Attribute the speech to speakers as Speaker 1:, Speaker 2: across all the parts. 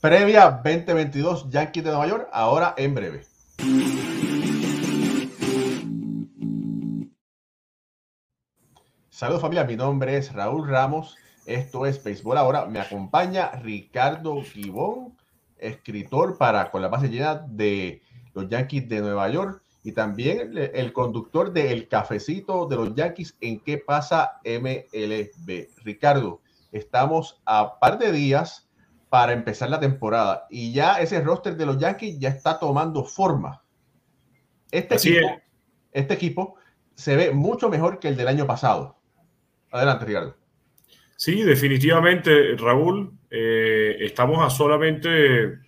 Speaker 1: previa 2022 Yankees de Nueva York, ahora en breve. Saludos familia, mi nombre es Raúl Ramos, esto es Béisbol Ahora, me acompaña Ricardo Gibón, escritor para Con la base llena de los Yankees de Nueva York y también el, conductor de El Cafecito de los Yankees en qué pasa MLB. Ricardo, estamos a par de días para empezar la temporada y ya ese roster de los Yankees ya está tomando forma. Este, equipo, este equipo se ve mucho mejor que el del año pasado. Adelante, Ricardo.
Speaker 2: Sí, definitivamente, Raúl. Eh, estamos a solamente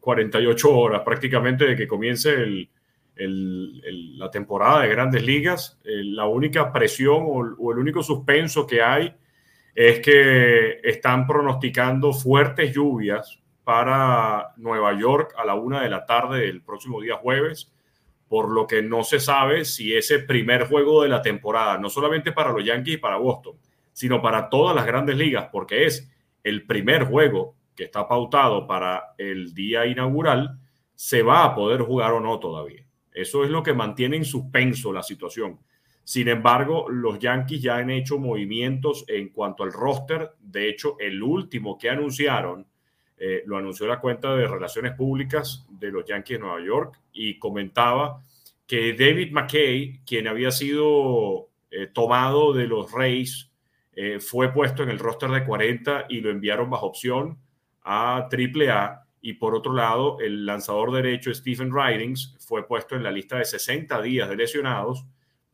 Speaker 2: 48 horas prácticamente de que comience la temporada de grandes ligas. Eh, la única presión o, o, el único suspenso que hay es que están pronosticando fuertes lluvias para Nueva York a la una de la tarde del próximo día jueves, por lo que no se sabe si ese primer juego de la temporada, no solamente para los Yankees y para Boston, sino para todas las grandes ligas, porque es el primer juego que está pautado para el día inaugural, se va a poder jugar o no todavía. Eso es lo que mantiene en suspenso la situación. Sin embargo, los Yankees ya han hecho movimientos en cuanto al roster. De hecho, el último que anunciaron, eh, lo anunció la cuenta de Relaciones Públicas de los Yankees de Nueva York y comentaba que David McKay, quien había sido eh, tomado de los Reyes eh, fue puesto en el roster de 40 y lo enviaron bajo opción a AAA. Y por otro lado, el lanzador derecho Stephen Ridings fue puesto en la lista de 60 días de lesionados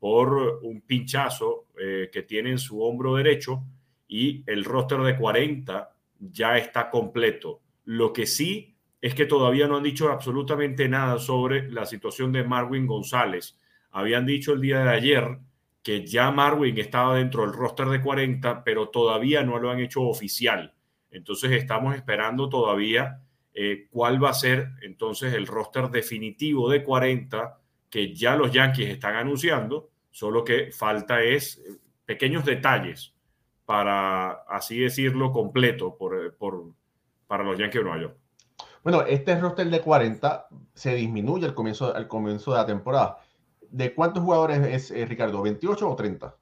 Speaker 2: por un pinchazo eh, que tiene en su hombro derecho y el roster de 40 ya está completo. Lo que sí es que todavía no han dicho absolutamente nada sobre la situación de Marwin González. Habían dicho el día de ayer que ya Marwin estaba dentro del roster de 40, pero todavía no lo han hecho oficial. Entonces estamos esperando todavía eh, cuál va a ser entonces el roster definitivo de 40 que ya los Yankees están anunciando, solo que falta es eh, pequeños detalles para, así decirlo, completo por, por, para los Yankees de Nueva York.
Speaker 1: Bueno, este roster de 40 se disminuye al comienzo, al comienzo de la temporada. ¿De cuántos jugadores es eh, Ricardo? ¿28 o 30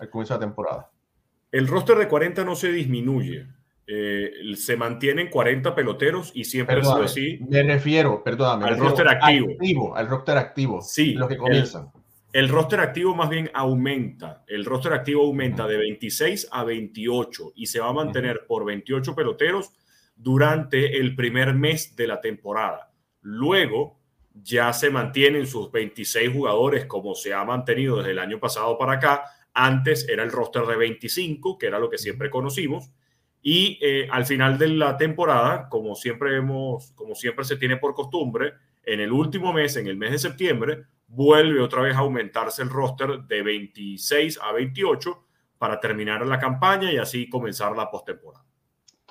Speaker 1: al comienzo de la temporada?
Speaker 2: El roster de 40 no se disminuye. Eh, se mantienen 40 peloteros y siempre es así.
Speaker 1: Me refiero, perdóname.
Speaker 2: Al roster activo.
Speaker 1: Al roster activo.
Speaker 2: Sí. Los que comienzan. El, roster activo más bien aumenta. El roster activo aumenta de 26 a 28 y se va a mantener por 28 peloteros durante el primer mes de la temporada. Luego, ya se mantienen sus 26 jugadores como se ha mantenido desde el año pasado para acá. Antes era el roster de 25, que era lo que siempre conocimos. Y eh, al final de la temporada, como siempre, hemos, como siempre se tiene por costumbre, en el último mes, en el mes de septiembre, vuelve otra vez a aumentarse el roster de 26 a 28 para terminar la campaña y así comenzar la postemporada.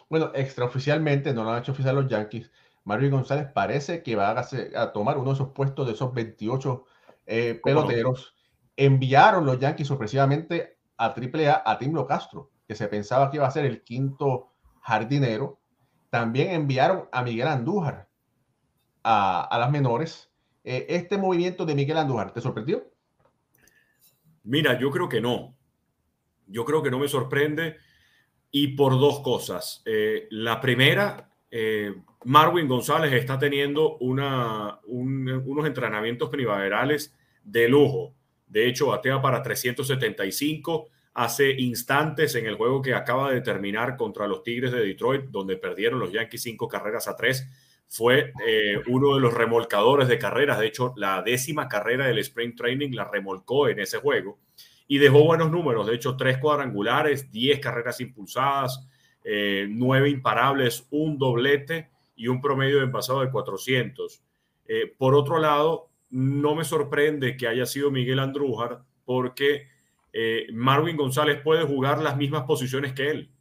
Speaker 1: Bueno, extraoficialmente, no lo han hecho oficial los Yankees, Mario González parece que va a, tomar uno de esos puestos de esos 28 eh, peloteros. Enviaron los Yankees sorpresivamente a AAA a Timlo Castro, que se pensaba que iba a ser el quinto jardinero. También enviaron a Miguel Andújar a, las menores. Eh, ¿Este movimiento de Miguel Andújar te sorprendió?
Speaker 2: Mira, yo creo que no. Yo creo que no me sorprende y por dos cosas. Eh, la primera, eh, Marwin González está teniendo una, unos entrenamientos primaverales de lujo. De hecho, batea para 375 hace instantes en el juego que acaba de terminar contra los Tigres de Detroit, donde perdieron los Yankees cinco carreras a tres. Fue eh, uno de los remolcadores de carreras. De hecho, la décima carrera del Spring Training la remolcó en ese juego y dejó buenos números. De hecho, tres cuadrangulares, diez carreras impulsadas, eh, nueve imparables, un doblete y un promedio de envasado de 400. Eh, por otro lado, no me sorprende que haya sido Miguel Andrújar porque Marvin González puede jugar las mismas posiciones que él.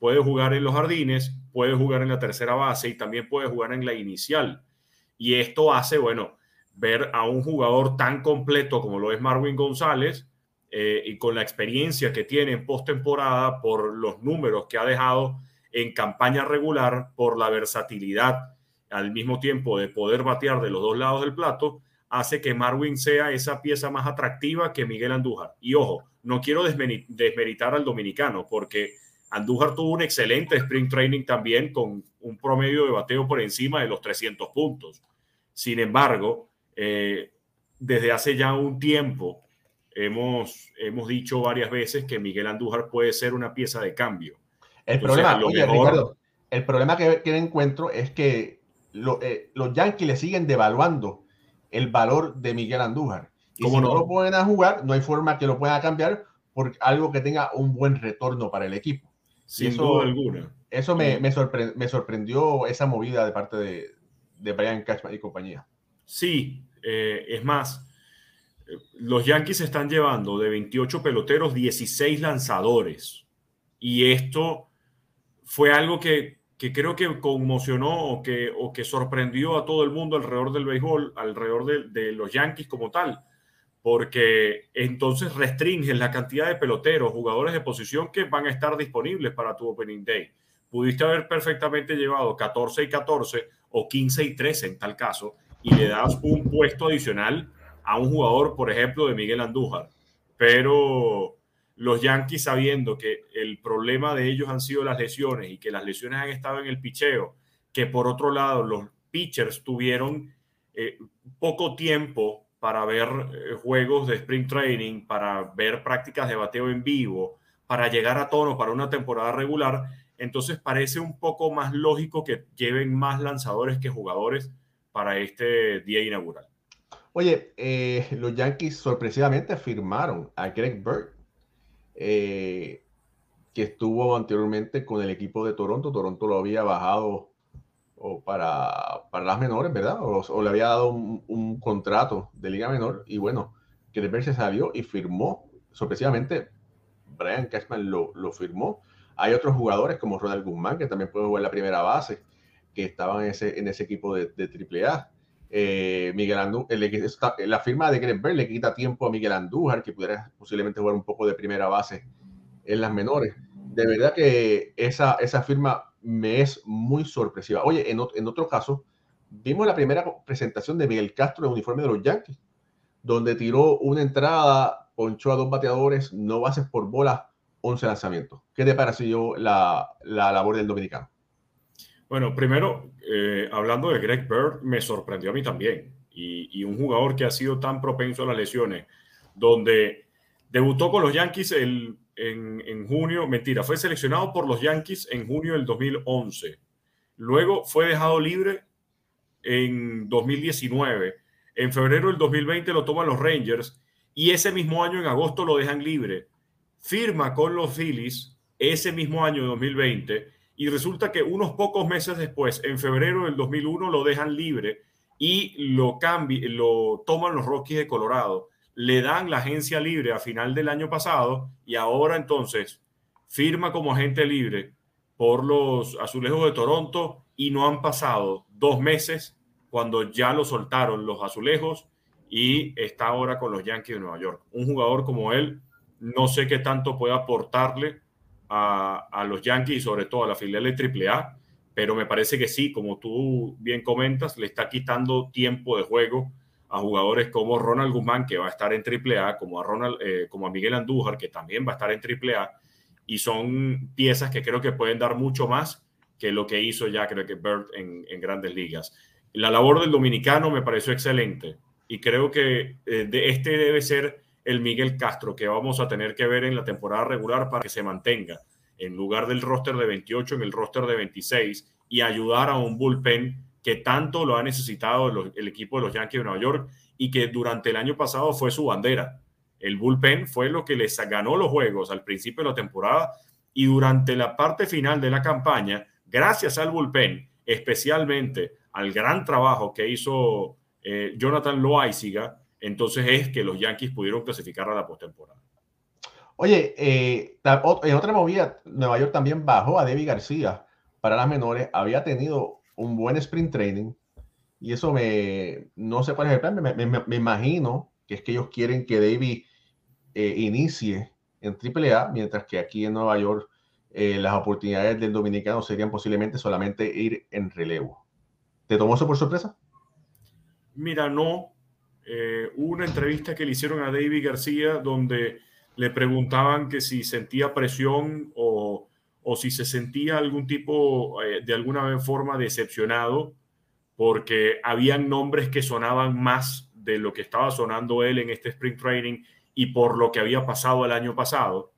Speaker 2: Puede jugar en los jardines, puede jugar en la tercera base y también puede jugar en la inicial. Y esto hace, bueno, ver a un jugador tan completo como lo es Marvin González y con la experiencia que tiene en postemporada por los números que ha dejado en campaña regular por la versatilidad al mismo tiempo de poder batear de los dos lados del plato, hace que Marwin sea esa pieza más atractiva que Miguel Andújar. Y ojo, no quiero desmeritar al dominicano, porque Andújar tuvo un excelente sprint training también con un promedio de bateo por encima de los 300 puntos. Sin embargo, eh, desde hace ya un tiempo hemos, hemos dicho varias veces que Miguel Andújar puede ser una pieza de cambio.
Speaker 1: El problema, el problema que, que, encuentro es que eh, los Yankees le siguen devaluando el valor de Miguel Andújar. Y si no? lo pueden jugar, no hay forma que lo pueda cambiar por algo que tenga un buen retorno para el equipo.
Speaker 2: Sin eso, duda alguna.
Speaker 1: Eso me, me, sorprendió esa movida de parte de, de Brian Cashman y compañía.
Speaker 2: Sí, eh, es más, los Yankees están llevando de 28 peloteros 16 lanzadores. Y esto fue algo que que creo que conmocionó o que, o que sorprendió a todo el mundo alrededor del béisbol, alrededor de, de los Yankees como tal, porque entonces restringen la cantidad de peloteros, jugadores de posición que van a estar disponibles para tu Opening Day. Pudiste haber perfectamente llevado 14 y 14 o 15 y 13 en tal caso, y le das un puesto adicional a un jugador, por ejemplo, de Miguel Andújar. Pero los Yankees sabiendo que el problema de ellos han sido las lesiones y que las lesiones han estado en el picheo, que por otro lado los pitchers tuvieron eh, poco tiempo para ver eh, juegos de sprint training, para ver prácticas de bateo en vivo, para llegar a tono para una temporada regular, entonces parece un poco más lógico que lleven más lanzadores que jugadores para este día inaugural.
Speaker 1: Oye, eh, los Yankees sorpresivamente firmaron a Greg Bird eh, que estuvo anteriormente con el equipo de Toronto. Toronto lo había bajado o para, para las menores, ¿verdad? O, le había dado un, contrato de liga menor y bueno, que de se salió y firmó, sorpresivamente, Brian Cashman lo, lo, firmó. Hay otros jugadores como Ronald Guzmán, que también puede jugar la primera base, que estaban en ese, en ese equipo de, de AAA. Eh, Miguel Andújar, la firma de Greg le quita tiempo a Miguel Andújar, que pudiera posiblemente jugar un poco de primera base en las menores. De verdad que esa, esa firma me es muy sorpresiva. Oye, en, otro caso, vimos la primera presentación de Miguel Castro en uniforme de los Yankees, donde tiró una entrada, ponchó a dos bateadores, no bases por bola, 11 lanzamientos. ¿Qué te pareció la, la labor del dominicano?
Speaker 2: Bueno, primero, eh, hablando de Greg Bird, me sorprendió a mí también. Y, un jugador que ha sido tan propenso a las lesiones, donde debutó con los Yankees en, junio, mentira, fue seleccionado por los Yankees en junio del 2011. Luego fue dejado libre en 2019. En febrero del 2020 lo toman los Rangers y ese mismo año, en agosto, lo dejan libre. Firma con los Phillies ese mismo año de 2020 y resulta que unos pocos meses después, en febrero del 2001, lo dejan libre y lo, lo toman los Rockies de Colorado. Le dan la agencia libre a final del año pasado y ahora entonces firma como agente libre por los Azulejos de Toronto y no han pasado dos meses cuando ya lo soltaron los Azulejos y está ahora con los Yankees de Nueva York. Un jugador como él, no sé qué tanto puede aportarle a, los Yankees y sobre todo a la filial de AAA, pero me parece que sí, como tú bien comentas, le está quitando tiempo de juego a jugadores como Ronald Guzmán, que va a estar en AAA, como a, Ronald, eh, como a Miguel Andújar, que también va a estar en AAA, y son piezas que creo que pueden dar mucho más que lo que hizo ya, creo que Bird en, grandes ligas. La labor del dominicano me pareció excelente y creo que eh, de este debe ser el Miguel Castro que vamos a tener que ver en la temporada regular para que se mantenga en lugar del roster de 28 en el roster de 26 y ayudar a un bullpen que tanto lo ha necesitado el, equipo de los Yankees de Nueva York y que durante el año pasado fue su bandera. El bullpen fue lo que les ganó los juegos al principio de la temporada y durante la parte final de la campaña, gracias al bullpen, especialmente al gran trabajo que hizo eh, Jonathan Loaiziga, entonces es que los Yankees pudieron clasificar a la postemporada.
Speaker 1: Oye, eh, en otra movida, Nueva York también bajó a Debbie García para las menores. Había tenido un buen sprint training y eso me, no sé cuál es plan, me, imagino que es que ellos quieren que Debbie eh, inicie en AAA, mientras que aquí en Nueva York eh, las oportunidades del dominicano serían posiblemente solamente ir en relevo. ¿Te tomó eso por sorpresa?
Speaker 2: Mira, no. Eh, una entrevista que le hicieron a David García donde le preguntaban que si sentía presión o, o si se sentía algún tipo, eh, de alguna forma decepcionado, porque habían nombres que sonaban más de lo que estaba sonando él en este Spring Training y por lo que había pasado el año pasado.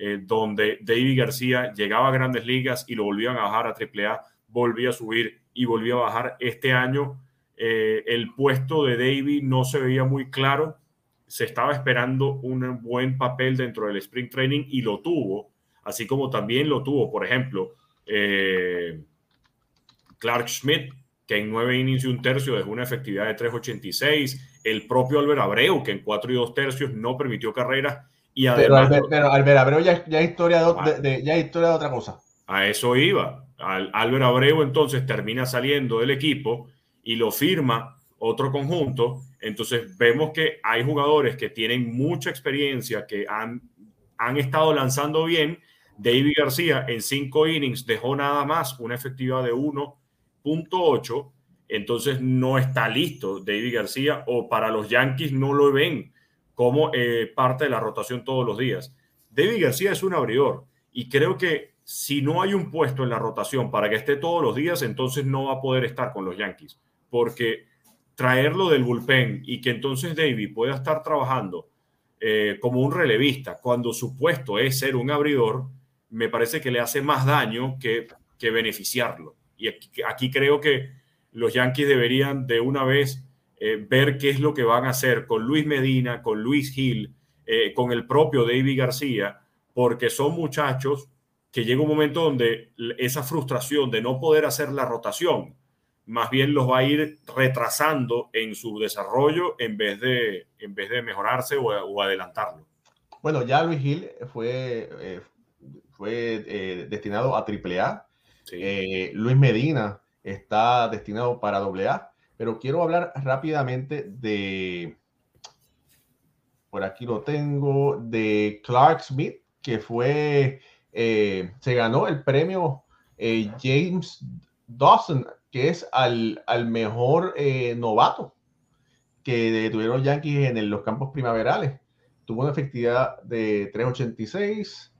Speaker 2: Eh, donde David García llegaba a grandes ligas y lo volvían a bajar a AAA, volvía a subir y volvía a bajar. Este año eh, el puesto de David no se veía muy claro, se estaba esperando un buen papel dentro del Spring Training y lo tuvo, así como también lo tuvo, por ejemplo, eh, Clark Schmidt, que en nueve innings y un tercio dejó una efectividad de 3.86, el propio Albert Abreu, que en cuatro y dos tercios no permitió carreras y además,
Speaker 1: pero, Albert, Abreu ya, ya, historia de, ya historia de otra cosa.
Speaker 2: A eso iba. Al, Albert Abreu entonces termina saliendo del equipo y lo firma otro conjunto. Entonces vemos que hay jugadores que tienen mucha experiencia, que han, han estado lanzando bien. David García en cinco innings dejó nada más una efectividad de 1.8. Entonces no está listo David García o para los Yankees no lo ven como eh, parte de la rotación todos los días. David García es un abridor y creo que si no hay un puesto en la rotación para que esté todos los días, entonces no va a poder estar con los Yankees, porque traerlo del bullpen y que entonces David pueda estar trabajando eh, como un relevista cuando su puesto es ser un abridor, me parece que le hace más daño que, que beneficiarlo. Y aquí creo que los Yankees deberían de una vez eh, ver qué es lo que van a hacer con Luis Medina, con Luis Gil, eh, con el propio David García, porque son muchachos que llega un momento donde esa frustración de no poder hacer la rotación, más bien los va a ir retrasando en su desarrollo en vez de, en vez de mejorarse o, adelantarlo.
Speaker 1: Bueno, ya Luis Gil fue, eh, fue destinado a AAA. Luis Medina está destinado para AA pero quiero hablar rápidamente de, por aquí lo tengo, de Clark Smith, que fue, eh, se ganó el premio eh, James Dawson, que es al, mejor eh, novato que tuvieron los Yankees en los campos primaverales. Tuvo una efectividad de 386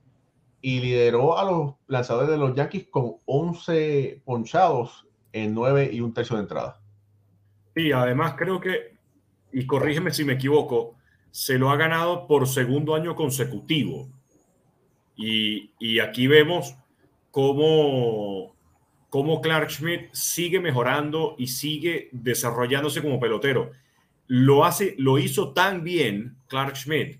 Speaker 1: y lideró a los lanzadores de los Yankees con 11 ponchados en 9 y un tercio de entrada.
Speaker 2: Y además creo que, y corrígeme si me equivoco, se lo ha ganado por segundo año consecutivo. Y, aquí vemos cómo, cómo Clark Schmidt sigue mejorando y sigue desarrollándose como pelotero. Lo, hace, lo hizo tan bien Clark Schmidt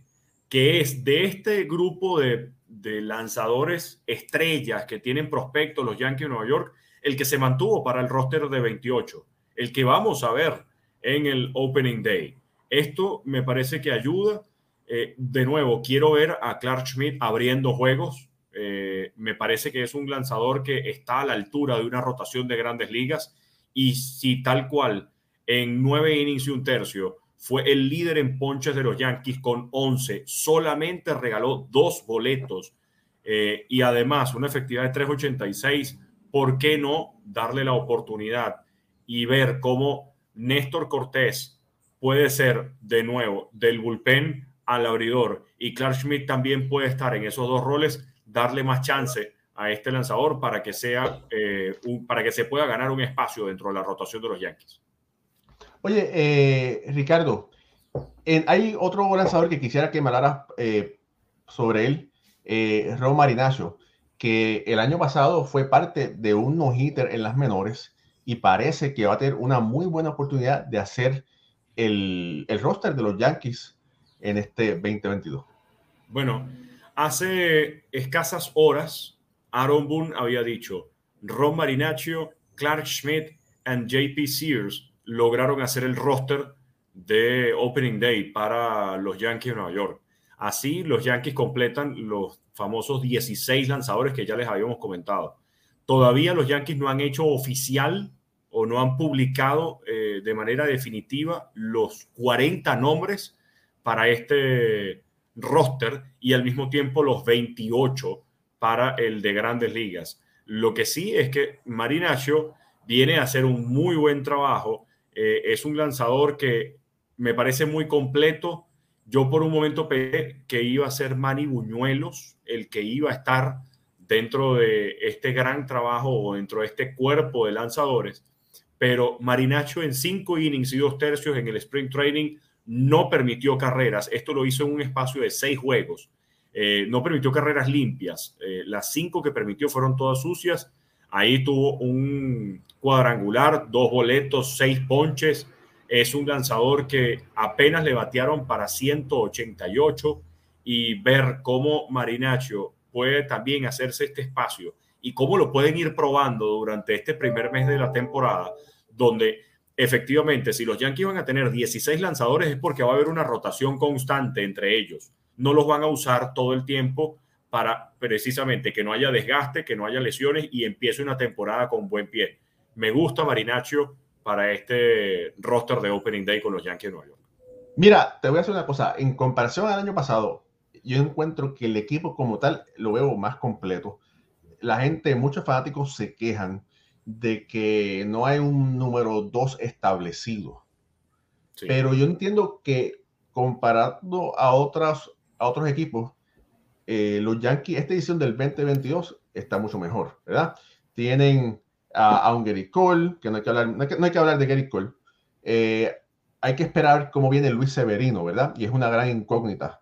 Speaker 2: que es de este grupo de, de lanzadores estrellas que tienen prospectos los Yankees de Nueva York, el que se mantuvo para el roster de 28 el que vamos a ver en el Opening Day. Esto me parece que ayuda. Eh, de nuevo, quiero ver a Clark Schmidt abriendo juegos. Eh, me parece que es un lanzador que está a la altura de una rotación de grandes ligas. Y si tal cual en nueve innings y un tercio fue el líder en ponches de los Yankees con 11, solamente regaló dos boletos eh, y además una efectividad de 386. ¿Por qué no darle la oportunidad y ver cómo Néstor Cortés puede ser de nuevo del bullpen al abridor y Clark Schmidt también puede estar en esos dos roles, darle más chance a este lanzador para que sea eh, para que se pueda ganar un espacio dentro de la rotación de los Yankees.
Speaker 1: Oye, eh, Ricardo, hay otro lanzador que quisiera que me hablara eh, sobre él, eh, Ron Marinacho, que el año pasado fue parte de un no-hitter en las menores y parece que va a tener una muy buena oportunidad de hacer el, el roster de los Yankees en este 2022.
Speaker 2: Bueno, hace escasas horas, Aaron Boone había dicho, Ron Marinaccio, Clark Schmidt y JP Sears lograron hacer el roster de Opening Day para los Yankees de Nueva York. Así, los Yankees completan los famosos 16 lanzadores que ya les habíamos comentado. Todavía los Yankees no han hecho oficial o no han publicado eh, de manera definitiva los 40 nombres para este roster y al mismo tiempo los 28 para el de grandes ligas. Lo que sí es que Marinacho viene a hacer un muy buen trabajo. Eh, es un lanzador que me parece muy completo. Yo por un momento pensé que iba a ser Manny Buñuelos el que iba a estar dentro de este gran trabajo o dentro de este cuerpo de lanzadores, pero Marinacho en cinco innings y dos tercios en el Spring Training no permitió carreras. Esto lo hizo en un espacio de seis juegos. Eh, no permitió carreras limpias. Eh, las cinco que permitió fueron todas sucias. Ahí tuvo un cuadrangular, dos boletos, seis ponches. Es un lanzador que apenas le batearon para 188 y ver cómo Marinacho puede también hacerse este espacio y cómo lo pueden ir probando durante este primer mes de la temporada, donde efectivamente si los Yankees van a tener 16 lanzadores es porque va a haber una rotación constante entre ellos. No los van a usar todo el tiempo para precisamente que no haya desgaste, que no haya lesiones y empiece una temporada con buen pie. Me gusta Marinaccio para este roster de Opening Day con los Yankees de Nueva York.
Speaker 1: Mira, te voy a decir una cosa. En comparación al año pasado, yo encuentro que el equipo como tal lo veo más completo. La gente, muchos fanáticos se quejan de que no hay un número 2 establecido. Pero yo entiendo que comparando a, otras, a otros equipos, eh, los Yankees, esta edición del 2022 está mucho mejor, ¿verdad? Tienen a, un Gary Cole, que no hay que hablar, no hay que, hablar de Gary Cole. Eh, hay que esperar cómo viene Luis Severino, ¿verdad? Y es una gran incógnita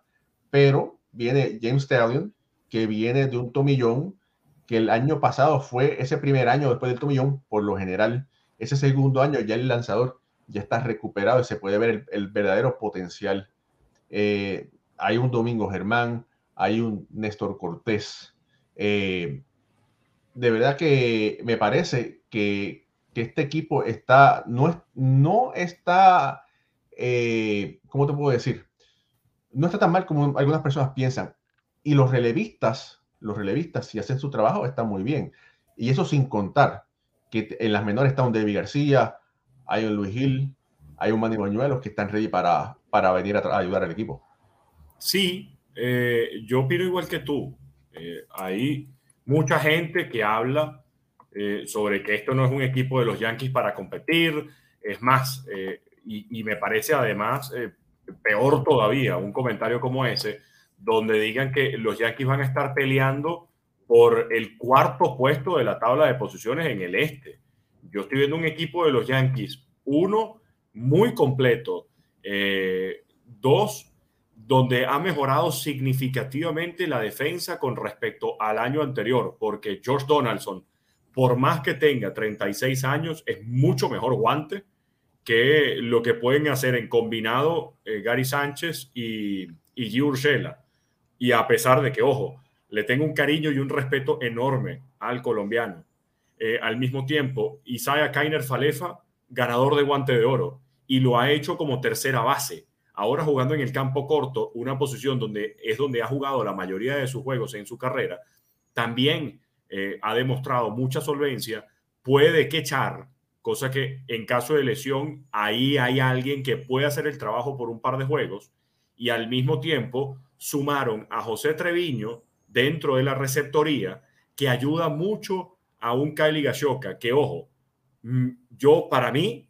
Speaker 1: pero viene James Stallion, que viene de un tomillón, que el año pasado fue ese primer año después del tomillón, por lo general, ese segundo año ya el lanzador ya está recuperado y se puede ver el, verdadero potencial. Eh, hay un Domingo Germán, hay un Néstor Cortés. Eh, de verdad que me parece que, este equipo está, no, no está, eh, ¿cómo te puedo decir? no está tan mal como algunas personas piensan. Y los relevistas, los relevistas, si hacen su trabajo, está muy bien. Y eso sin contar que en las menores está un David García, hay un Luis Gil, hay un Manny Bañuelos que están ready para, para venir a, ayudar al equipo.
Speaker 2: Sí, eh, yo opino igual que tú. Eh, hay mucha gente que habla eh, sobre que esto no es un equipo de los Yankees para competir. Es más, y, y, me parece además peor todavía, un comentario como ese, donde digan que los Yankees van a estar peleando por el cuarto puesto de la tabla de posiciones en el este. Yo estoy viendo un equipo de los Yankees, uno, muy completo, eh, dos, donde ha mejorado significativamente la defensa con respecto al año anterior, porque George Donaldson, por más que tenga 36 años, es mucho mejor guante que lo que pueden hacer en combinado eh, Gary Sánchez y, y Urshela. Y a pesar de que, ojo, le tengo un cariño y un respeto enorme al colombiano. Eh, al mismo tiempo, Isaiah Kainer Falefa, ganador de guante de oro, y lo ha hecho como tercera base. Ahora jugando en el campo corto, una posición donde es donde ha jugado la mayoría de sus juegos en su carrera, también eh, ha demostrado mucha solvencia, puede quechar cosa que en caso de lesión ahí hay alguien que puede hacer el trabajo por un par de juegos y al mismo tiempo sumaron a José Treviño dentro de la receptoría que ayuda mucho a un Kylie Gashoka que ojo, mm, yo para mí,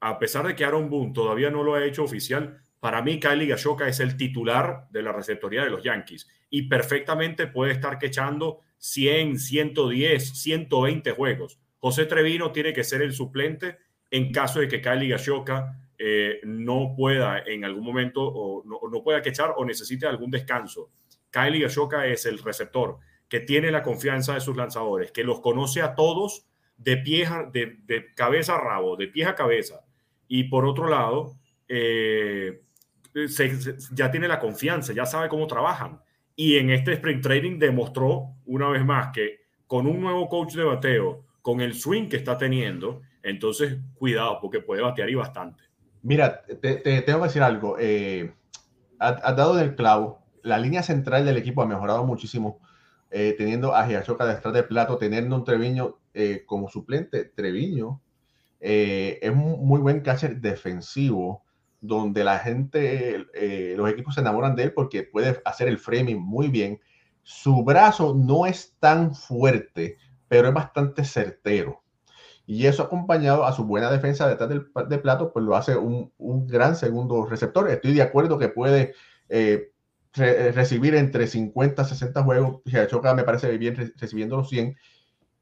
Speaker 2: a pesar de que Aaron Boone todavía no lo ha hecho oficial, para mí Kylie Gashoka es el titular de la receptoría de los Yankees y perfectamente puede estar quechando 100, 110, 120 juegos José Trevino tiene que ser el suplente en caso de que Kylie Gashoka eh, no pueda en algún momento o no, pueda quechar o necesite algún descanso. Kylie Gashoka es el receptor que tiene la confianza de sus lanzadores, que los conoce a todos de, pie de, cabeza a rabo, de pie a cabeza. Y por otro lado, eh, ya tiene la confianza, ya sabe cómo trabajan. Y en este sprint training demostró una vez más que con un nuevo coach de bateo, con el swing que está teniendo, entonces cuidado porque puede batear y bastante.
Speaker 1: Mira, te, tengo que decir algo. Eh, dado del clavo. La línea central del equipo ha mejorado muchísimo, eh, teniendo a Giachoca detrás de plato, teniendo un Treviño eh, como suplente. Treviño eh, es un muy buen catcher defensivo, donde la gente, los equipos se enamoran de él porque puede hacer el framing muy bien Su brazo no es tan fuerte, pero es bastante certero. Y eso acompañado a su buena defensa detrás del de plato, pues lo hace un, un gran segundo receptor. Estoy de acuerdo que puede eh, recibir entre 50 60 juegos. Choca me parece bien recibiendo los 100.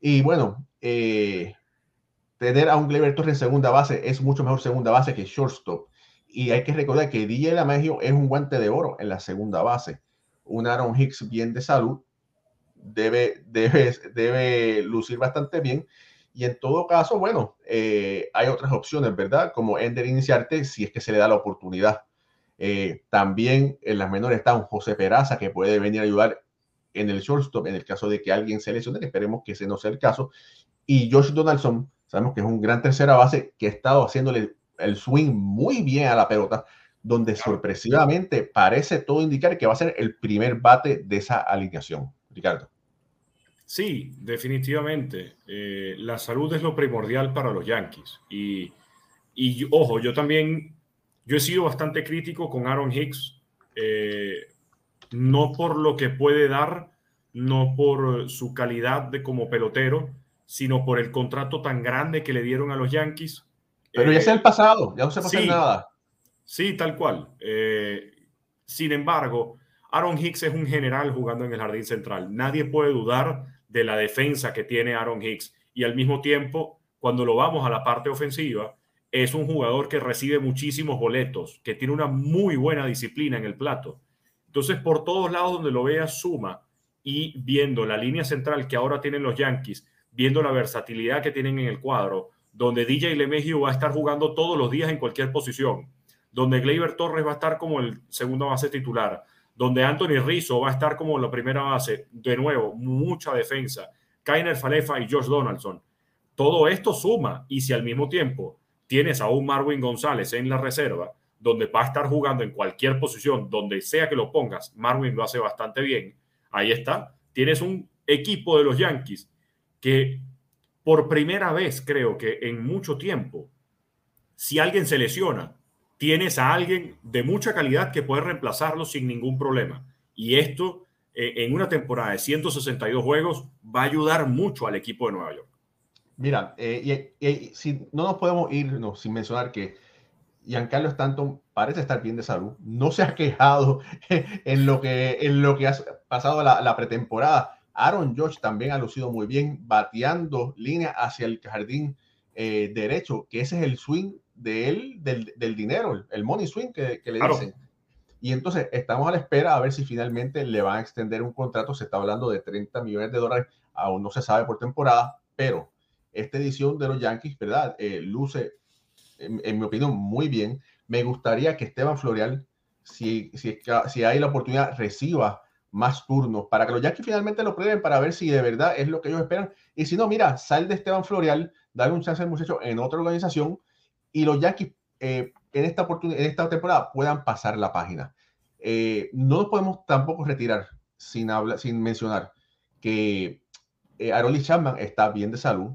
Speaker 1: Y bueno, eh, tener a un Gleyber Torres en segunda base es mucho mejor segunda base que shortstop. Y hay que recordar que DJ Lamegio es un guante de oro en la segunda base. Un Aaron Hicks bien de salud debe, debe, debe lucir bastante bien. Y en todo caso, bueno, eh, hay otras opciones, ¿verdad? Como Ender iniciarte si es que se le da la oportunidad. Eh, también en las menores está un José Peraza que puede venir a ayudar en el shortstop en el caso de que alguien se lesione, esperemos que ese no sea el caso. Y Josh Donaldson, sabemos que es un gran tercera base que ha estado haciéndole el swing muy bien a la pelota, donde sorpresivamente parece todo indicar que va a ser el primer bate de esa alineación. Ricardo.
Speaker 2: Sí, definitivamente. Eh, la salud es lo primordial para los Yankees. Y, y ojo, yo también, yo he sido bastante crítico con Aaron Hicks. Eh, no por lo que puede dar, no por su calidad de como pelotero, sino por el contrato tan grande que le dieron a los Yankees.
Speaker 1: Pero ya es el pasado, ya no se pasa nada.
Speaker 2: Sí, tal cual. Eh, sin embargo, Aaron Hicks es un general jugando en el jardín central. Nadie puede dudar de la defensa que tiene Aaron Hicks. Y al mismo tiempo, cuando lo vamos a la parte ofensiva, es un jugador que recibe muchísimos boletos, que tiene una muy buena disciplina en el plato. Entonces, por todos lados donde lo veas, suma. Y viendo la línea central que ahora tienen los Yankees, viendo la versatilidad que tienen en el cuadro, donde DJ LeMahieu va a estar jugando todos los días en cualquier posición, donde Gleyber Torres va a estar como el segundo base titular, donde Anthony Rizzo va a estar como la primera base, de nuevo, mucha defensa, Kainer Falefa y Josh Donaldson. Todo esto suma y si al mismo tiempo tienes a un Marwin González en la reserva, donde va a estar jugando en cualquier posición, donde sea que lo pongas, Marwin lo hace bastante bien. Ahí está. Tienes un equipo de los Yankees que por primera vez, creo que en mucho tiempo, si alguien se lesiona, tienes a alguien de mucha calidad que puede reemplazarlo sin ningún problema. Y esto, eh, en una temporada de 162 juegos, va a ayudar mucho al equipo de Nueva York.
Speaker 1: Mira, eh, y, si no nos podemos ir sin mencionar que Giancarlo Stanton parece estar bien de salud, no se ha quejado en lo que, en lo que ha pasado la, pretemporada. Aaron George también ha lucido muy bien, bateando línea hacia el jardín eh, derecho, que ese es el swing de él, del, del dinero, el money swing que, que le dicen. Y entonces estamos a la espera a ver si finalmente le van a extender un contrato. Se está hablando de 30 millones de dólares, aún no se sabe por temporada, pero esta edición de los Yankees, ¿verdad? Eh, luce en, mi opinión, muy bien. Me gustaría que Esteban Florial, si, si, si hay la oportunidad, reciba más turnos para que los Yankees finalmente lo prueben para ver si de verdad es lo que ellos esperan. Y si no, mira, sal de Esteban Florial, dale un chance al muchacho en otra organización y los Yankees eh, en, esta oportunidad, en esta temporada puedan pasar la página. Eh, no podemos tampoco retirar sin, hablar, sin mencionar que eh, Arolis Chapman está bien de salud.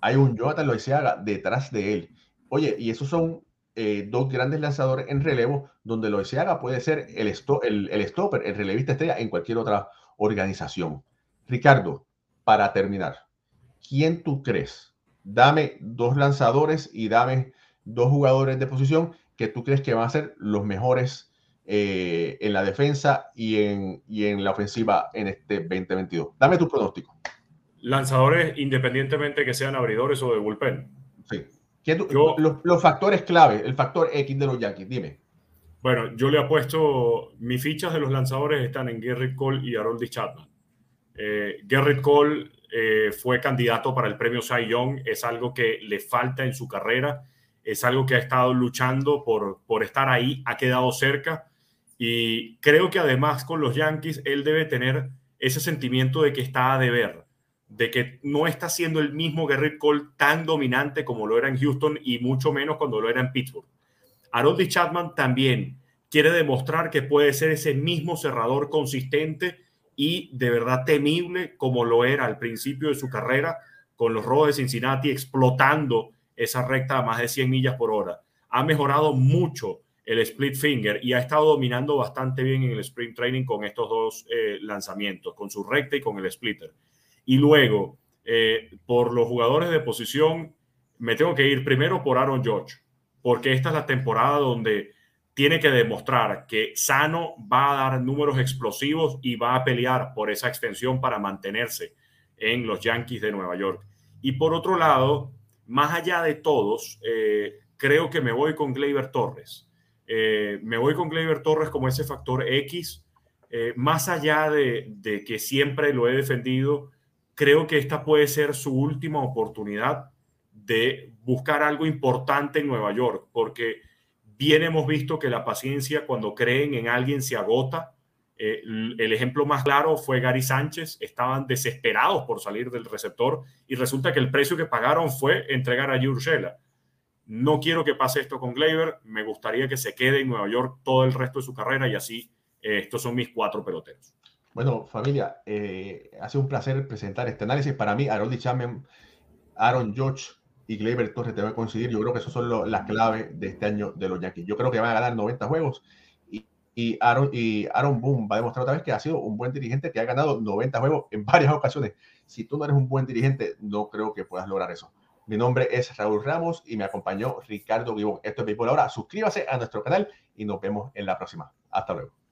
Speaker 1: Hay un Jonathan Loiseaga detrás de él. Oye, y esos son eh, dos grandes lanzadores en relevo, donde lo que se haga puede ser el, el, el stopper, el relevista estrella en cualquier otra organización. Ricardo, para terminar, ¿quién tú crees? Dame dos lanzadores y dame dos jugadores de posición que tú crees que van a ser los mejores eh, en la defensa y en, y en la ofensiva en este 2022. Dame tu pronóstico.
Speaker 2: Lanzadores independientemente que sean abridores o de bullpen.
Speaker 1: Sí los, factores clave, el factor X de los Yankees, dime.
Speaker 2: Bueno, yo le apuesto, mis fichas de los lanzadores están en Garrett Cole y Harold Chapman. Eh, Garrett Cole eh, fue candidato para el premio Cy Young, es algo que le falta en su carrera, es algo que ha estado luchando por, por estar ahí, ha quedado cerca. Y creo que además con los Yankees él debe tener ese sentimiento de que está a deber de que no está siendo el mismo Garrett Cole tan dominante como lo era en Houston y mucho menos cuando lo era en Pittsburgh. Aroldis Chapman también quiere demostrar que puede ser ese mismo cerrador consistente y de verdad temible como lo era al principio de su carrera con los Rojos de Cincinnati explotando esa recta a más de 100 millas por hora. Ha mejorado mucho el split finger y ha estado dominando bastante bien en el sprint training con estos dos eh, lanzamientos, con su recta y con el splitter. Y luego, eh, por los jugadores de posición, me tengo que ir primero por Aaron George, porque esta es la temporada donde tiene que demostrar que Sano va a dar números explosivos y va a pelear por esa extensión para mantenerse en los Yankees de Nueva York. Y por otro lado, más allá de todos, eh, creo que me voy con Gleyber Torres. Eh, me voy con Gleyber Torres como ese factor X. Más allá de, que siempre lo he defendido, creo que esta puede ser su última oportunidad de buscar algo importante en Nueva York, porque bien hemos visto que la paciencia cuando creen en alguien se agota. Eh, el ejemplo más claro fue Gary Sánchez, estaban desesperados por salir del receptor y resulta que el precio que pagaron fue entregar a Urshela. No quiero que pase esto con Gleyber, me gustaría que se quede en Nueva York todo el resto de su carrera y así eh, estos son mis cuatro peloteros.
Speaker 1: Bueno, familia, eh, ha sido un placer presentar este análisis. Para mí, Aaron Chapman, Aaron George y Gleyber Torres te voy a coincidir. Yo creo que esas son las claves de este año de los Yankees. Yo creo que van a ganar 90 juegos y, y, Aaron, y Aaron Boone va a demostrar otra vez que ha sido un buen dirigente que ha ganado 90 juegos en varias ocasiones. Si tú no eres un buen dirigente, no creo que puedas lograr eso. Mi nombre es Raúl Ramos y me acompañó Ricardo Guibón. Esto es Béisbol Ahora. Suscríbase a nuestro canal y nos vemos en la próxima. Hasta luego.